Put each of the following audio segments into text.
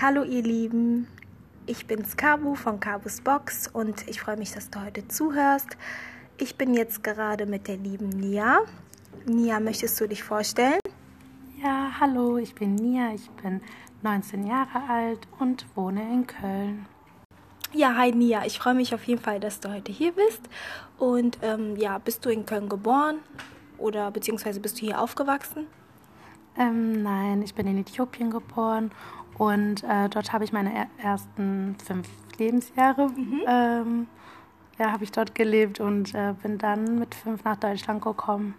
Hallo ihr Lieben, ich bin's Kabu von Kabus Box und ich freue mich, dass du heute zuhörst. Ich bin jetzt gerade mit der lieben Nia. Nia, möchtest du dich vorstellen? Ja, hallo, ich bin Nia, ich bin 19 Jahre alt und wohne in Köln. Ja, hi Nia, ich freue mich auf jeden Fall, dass du heute hier bist. Und ähm, ja, bist du in Köln geboren oder beziehungsweise bist du hier aufgewachsen? Ähm, nein, ich bin in Äthiopien geboren und äh, dort habe ich meine er ersten fünf Lebensjahre, mhm. ähm, ja, habe ich dort gelebt und äh, bin dann mit fünf nach Deutschland gekommen.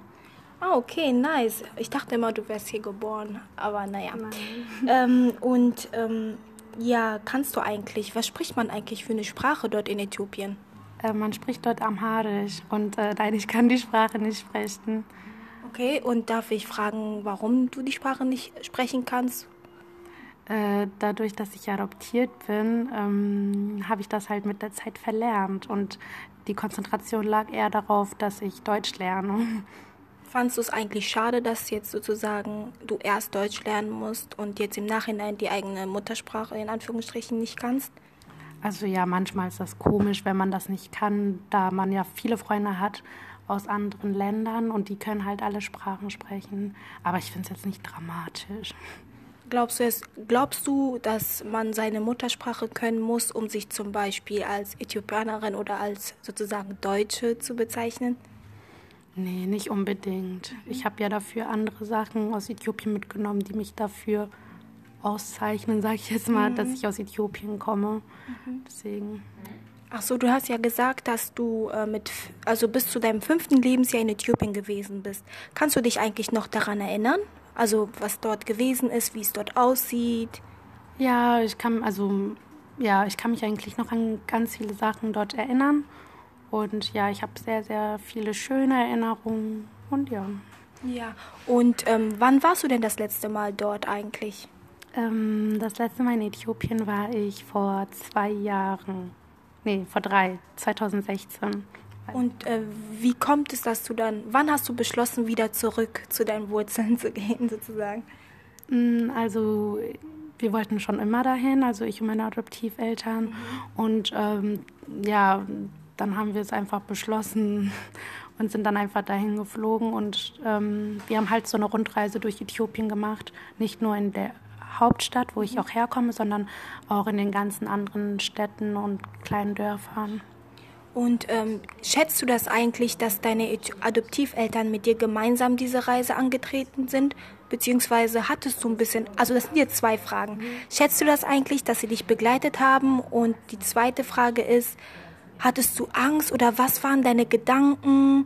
Ah, okay, nice. Ich dachte immer, du wärst hier geboren, aber naja. Ähm, und ähm, ja, kannst du eigentlich, was spricht man eigentlich für eine Sprache dort in Äthiopien? Äh, man spricht dort Amharisch und äh, nein, ich kann die Sprache nicht sprechen. Okay, und darf ich fragen, warum du die Sprache nicht sprechen kannst? Äh, dadurch, dass ich adoptiert bin, ähm, habe ich das halt mit der Zeit verlernt und die Konzentration lag eher darauf, dass ich Deutsch lerne. Fandest du es eigentlich schade, dass jetzt sozusagen du erst Deutsch lernen musst und jetzt im Nachhinein die eigene Muttersprache in Anführungsstrichen nicht kannst? Also ja, manchmal ist das komisch, wenn man das nicht kann, da man ja viele Freunde hat aus anderen Ländern und die können halt alle Sprachen sprechen. Aber ich finde es jetzt nicht dramatisch. Glaubst du, es, glaubst du, dass man seine Muttersprache können muss, um sich zum Beispiel als Äthiopianerin oder als sozusagen Deutsche zu bezeichnen? Nee, nicht unbedingt. Ich habe ja dafür andere Sachen aus Äthiopien mitgenommen, die mich dafür auszeichnen, sage ich jetzt mal, mhm. dass ich aus Äthiopien komme. Mhm. Deswegen. Ach so, du hast ja gesagt, dass du äh, mit, also bis zu deinem fünften Lebensjahr in Äthiopien gewesen bist. Kannst du dich eigentlich noch daran erinnern? Also was dort gewesen ist, wie es dort aussieht? Ja, ich kann, also ja, ich kann mich eigentlich noch an ganz viele Sachen dort erinnern. Und ja, ich habe sehr, sehr viele schöne Erinnerungen und ja. Ja, und ähm, wann warst du denn das letzte Mal dort eigentlich? Ähm, das letzte Mal in Äthiopien war ich vor zwei Jahren. Nee, vor drei, 2016. Und äh, wie kommt es, dass du dann, wann hast du beschlossen, wieder zurück zu deinen Wurzeln zu gehen, sozusagen? Mm, also, wir wollten schon immer dahin, also ich und meine Adoptiveltern. Mhm. Und ähm, ja, dann haben wir es einfach beschlossen und sind dann einfach dahin geflogen. Und ähm, wir haben halt so eine Rundreise durch Äthiopien gemacht, nicht nur in der Hauptstadt, wo ich auch herkomme, sondern auch in den ganzen anderen Städten und kleinen Dörfern. Und ähm, schätzt du das eigentlich, dass deine Adoptiveltern mit dir gemeinsam diese Reise angetreten sind? Beziehungsweise hattest du ein bisschen, also das sind jetzt zwei Fragen. Schätzt du das eigentlich, dass sie dich begleitet haben? Und die zweite Frage ist, hattest du Angst oder was waren deine Gedanken?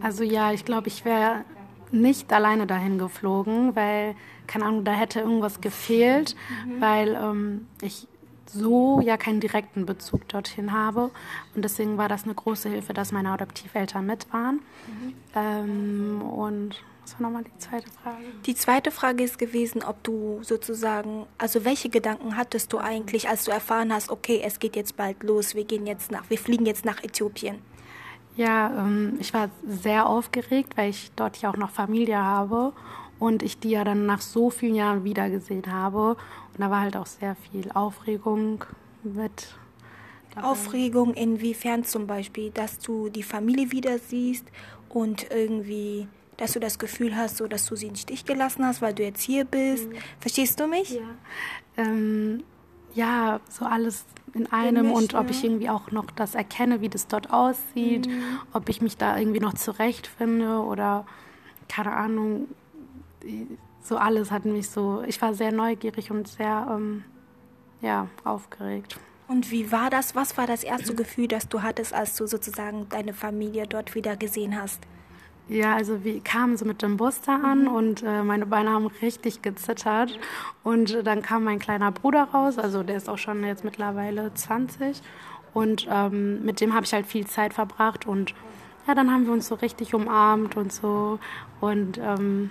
Also ja, ich glaube, ich wäre nicht alleine dahin geflogen, weil keine Ahnung, da hätte irgendwas gefehlt, mhm. weil ähm, ich so ja keinen direkten Bezug dorthin habe. Und deswegen war das eine große Hilfe, dass meine Adoptiveltern mit waren. Mhm. Ähm, und was war nochmal die zweite Frage? Die zweite Frage ist gewesen, ob du sozusagen, also welche Gedanken hattest du eigentlich, als du erfahren hast, okay, es geht jetzt bald los, wir gehen jetzt nach, wir fliegen jetzt nach Äthiopien? Ja, ähm, ich war sehr aufgeregt, weil ich dort ja auch noch Familie habe und ich die ja dann nach so vielen Jahren wiedergesehen habe. Und da war halt auch sehr viel Aufregung mit. Dabei. Aufregung inwiefern zum Beispiel, dass du die Familie wieder siehst und irgendwie, dass du das Gefühl hast, so dass du sie in Stich gelassen hast, weil du jetzt hier bist. Mhm. Verstehst du mich? Ja. Ähm, ja, so alles in einem Gemischt, und ob ich irgendwie auch noch das erkenne, wie das dort aussieht, mhm. ob ich mich da irgendwie noch zurechtfinde oder keine Ahnung, so alles hat mich so, ich war sehr neugierig und sehr, ähm, ja, aufgeregt. Und wie war das? Was war das erste Gefühl, das du hattest, als du sozusagen deine Familie dort wieder gesehen hast? Ja, also wir kamen so mit dem Bus da an mhm. und äh, meine Beine haben richtig gezittert. Und äh, dann kam mein kleiner Bruder raus, also der ist auch schon jetzt mittlerweile 20. Und ähm, mit dem habe ich halt viel Zeit verbracht. Und ja, dann haben wir uns so richtig umarmt und so. Und ähm,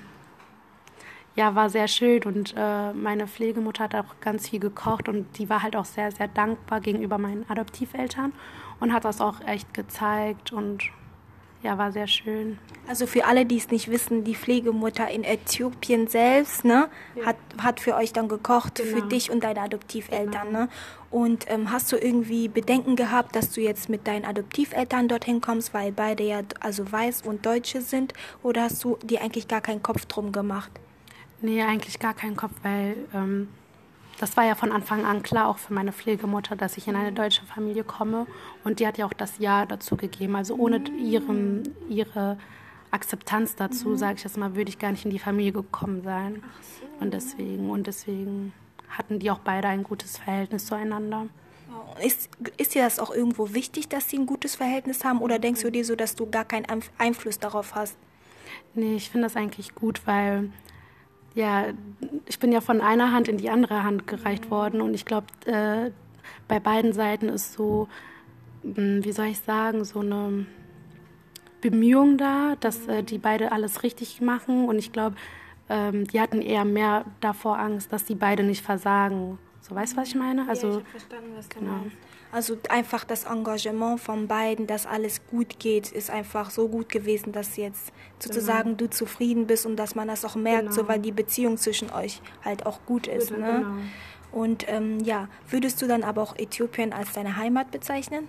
ja, war sehr schön und äh, meine Pflegemutter hat auch ganz viel gekocht und die war halt auch sehr, sehr dankbar gegenüber meinen Adoptiveltern und hat das auch echt gezeigt und ja, war sehr schön. Also für alle, die es nicht wissen, die Pflegemutter in Äthiopien selbst ne, ja. hat, hat für euch dann gekocht, genau. für dich und deine Adoptiveltern. Genau. Ne? Und ähm, hast du irgendwie Bedenken gehabt, dass du jetzt mit deinen Adoptiveltern dorthin kommst, weil beide ja also weiß und Deutsche sind? Oder hast du dir eigentlich gar keinen Kopf drum gemacht? Nee, eigentlich gar keinen Kopf, weil ähm, das war ja von Anfang an klar, auch für meine Pflegemutter, dass ich in eine deutsche Familie komme. Und die hat ja auch das Ja dazu gegeben. Also ohne ihrem, ihre Akzeptanz dazu, mhm. sage ich jetzt mal, würde ich gar nicht in die Familie gekommen sein. So. Und deswegen, und deswegen hatten die auch beide ein gutes Verhältnis zueinander. Ist, ist dir das auch irgendwo wichtig, dass sie ein gutes Verhältnis haben? Oder denkst du dir so, dass du gar keinen Einfluss darauf hast? Nee, ich finde das eigentlich gut, weil ja, ich bin ja von einer Hand in die andere Hand gereicht worden und ich glaube, äh, bei beiden Seiten ist so, hm, wie soll ich sagen, so eine Bemühung da, dass äh, die beide alles richtig machen und ich glaube, ähm, die hatten eher mehr davor Angst, dass die beide nicht versagen. So, weißt du, was ich meine? Also, ja, ich habe verstanden, was du genau. meinst. Also einfach das Engagement von beiden, dass alles gut geht, ist einfach so gut gewesen, dass jetzt sozusagen genau. du zufrieden bist und dass man das auch merkt, genau. so weil die Beziehung zwischen euch halt auch gut ist. Gut, ne? Genau. Und ähm, ja, würdest du dann aber auch Äthiopien als deine Heimat bezeichnen?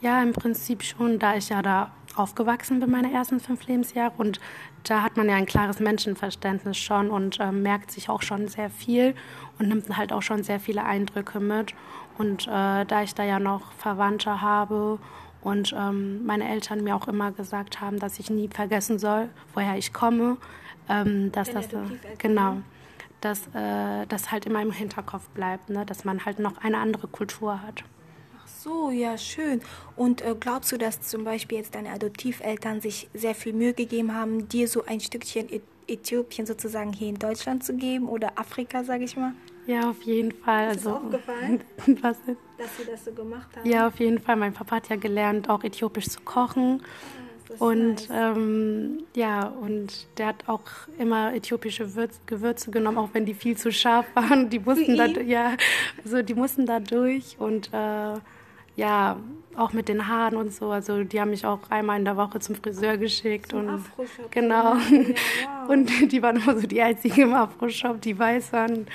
Ja, im Prinzip schon, da ich ja da aufgewachsen bin, meine ersten fünf Lebensjahre. Und da hat man ja ein klares Menschenverständnis schon und äh, merkt sich auch schon sehr viel und nimmt halt auch schon sehr viele Eindrücke mit. Und äh, da ich da ja noch Verwandte habe und ähm, meine Eltern mir auch immer gesagt haben, dass ich nie vergessen soll, woher ich komme, ähm, dass das äh, genau, dass äh, das halt immer im Hinterkopf bleibt, ne? dass man halt noch eine andere Kultur hat. So, ja schön. Und äh, glaubst du, dass zum Beispiel jetzt deine Adoptiveltern sich sehr viel Mühe gegeben haben, dir so ein Stückchen Äthiopien sozusagen hier in Deutschland zu geben oder Afrika, sage ich mal? Ja, auf jeden Fall. Ist also, aufgefallen, was dass Sie das so gemacht haben? Ja, auf jeden Fall. Mein Papa hat ja gelernt, auch äthiopisch zu kochen. Ah, und nice. ähm, ja, und der hat auch immer äthiopische Würz Gewürze genommen, auch wenn die viel zu scharf waren. Die mussten da, ja, also die mussten da durch und äh, ja, auch mit den Haaren und so. Also die haben mich auch einmal in der Woche zum Friseur geschickt zum und genau. Ja, wow. Und die waren immer so die einzigen im Afro-Shop, die weiß waren.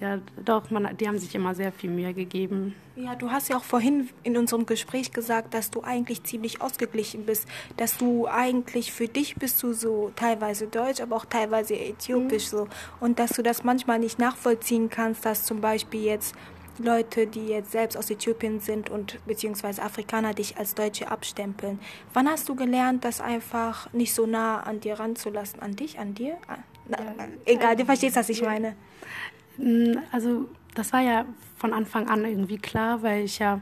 Ja, doch, man, die haben sich immer sehr viel Mühe gegeben. Ja, du hast ja auch vorhin in unserem Gespräch gesagt, dass du eigentlich ziemlich ausgeglichen bist, dass du eigentlich für dich bist du so teilweise deutsch, aber auch teilweise äthiopisch mhm. so und dass du das manchmal nicht nachvollziehen kannst, dass zum Beispiel jetzt Leute, die jetzt selbst aus Äthiopien sind und beziehungsweise Afrikaner dich als Deutsche abstempeln. Wann hast du gelernt, das einfach nicht so nah an dir ranzulassen? An dich, an dir? Ah, na, ja, egal, du verstehst, was ich meine. Mm, also das war ja von Anfang an irgendwie klar, weil ich ja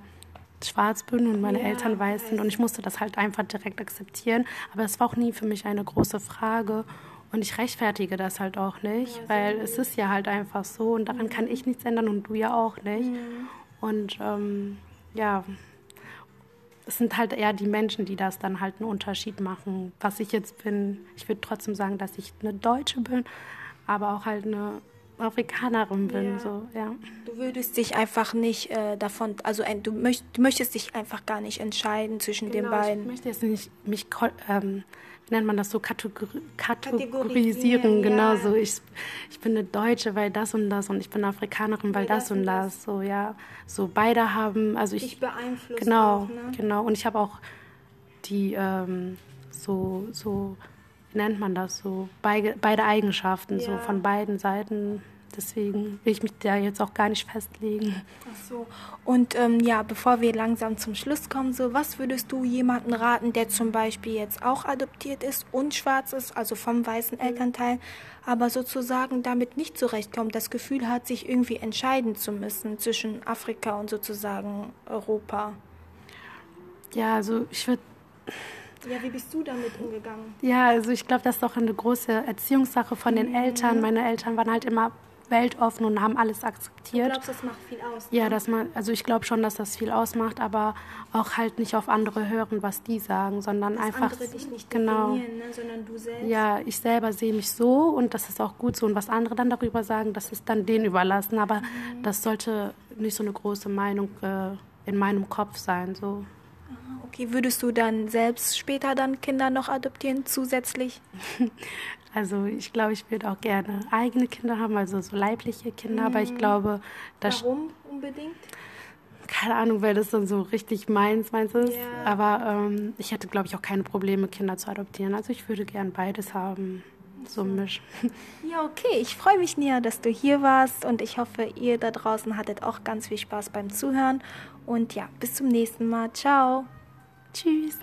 schwarz bin und meine ja, Eltern weiß sind und ich musste das halt einfach direkt akzeptieren. Aber es war auch nie für mich eine große Frage und ich rechtfertige das halt auch nicht, ja, weil es ist ja halt einfach so und daran kann ich nichts ändern und du ja auch nicht. Mhm. Und ähm, ja, es sind halt eher die Menschen, die das dann halt einen Unterschied machen. Was ich jetzt bin, ich würde trotzdem sagen, dass ich eine Deutsche bin, aber auch halt eine Afrikanerin bin. Ja. So, ja. Du würdest dich einfach nicht äh, davon, also ein, du, möcht, du möchtest dich einfach gar nicht entscheiden zwischen genau, den beiden. Ich möchte jetzt nicht mich, ähm, nennt man das so, kategori kategorisieren, genau so. Ich, ich bin eine Deutsche, weil das und das und ich bin Afrikanerin, weil, weil das, das, und das. das. So, ja. So beide haben, also ich. Dich beeinflusst genau, auch, ne? genau. Und ich habe auch die ähm, so, so wie nennt man das so, beide, beide Eigenschaften, ja. so von beiden Seiten. Deswegen will ich mich da jetzt auch gar nicht festlegen. Ach so. Und ähm, ja, bevor wir langsam zum Schluss kommen, so was würdest du jemanden raten, der zum Beispiel jetzt auch adoptiert ist und schwarz ist, also vom weißen mhm. Elternteil, aber sozusagen damit nicht zurechtkommt, das Gefühl hat, sich irgendwie entscheiden zu müssen zwischen Afrika und sozusagen Europa? Ja, also ich würde ja, wie bist du damit umgegangen? Ja, also ich glaube, das ist doch eine große Erziehungssache von den mhm. Eltern. Meine Eltern waren halt immer weltoffen und haben alles akzeptiert. Du glaubst, das macht viel aus? Ja, dass man, also ich glaube schon, dass das viel ausmacht, aber auch halt nicht auf andere hören, was die sagen, sondern dass einfach andere dich nicht genau, ne, sondern du selbst. Ja, ich selber sehe mich so und das ist auch gut so und was andere dann darüber sagen, das ist dann denen überlassen, aber mhm. das sollte nicht so eine große Meinung äh, in meinem Kopf sein, so. Okay, würdest du dann selbst später dann Kinder noch adoptieren zusätzlich? Also ich glaube, ich würde auch gerne eigene Kinder haben, also so leibliche Kinder, mhm. aber ich mhm. glaube, dass... Warum unbedingt? Keine Ahnung, weil das dann so richtig meins, meins ist. Yeah. Aber ähm, ich hätte, glaube ich, auch keine Probleme, Kinder zu adoptieren. Also ich würde gern beides haben. So misch. Ja, okay. Ich freue mich, Nia, dass du hier warst und ich hoffe, ihr da draußen hattet auch ganz viel Spaß beim Zuhören. Und ja, bis zum nächsten Mal. Ciao. Tschüss.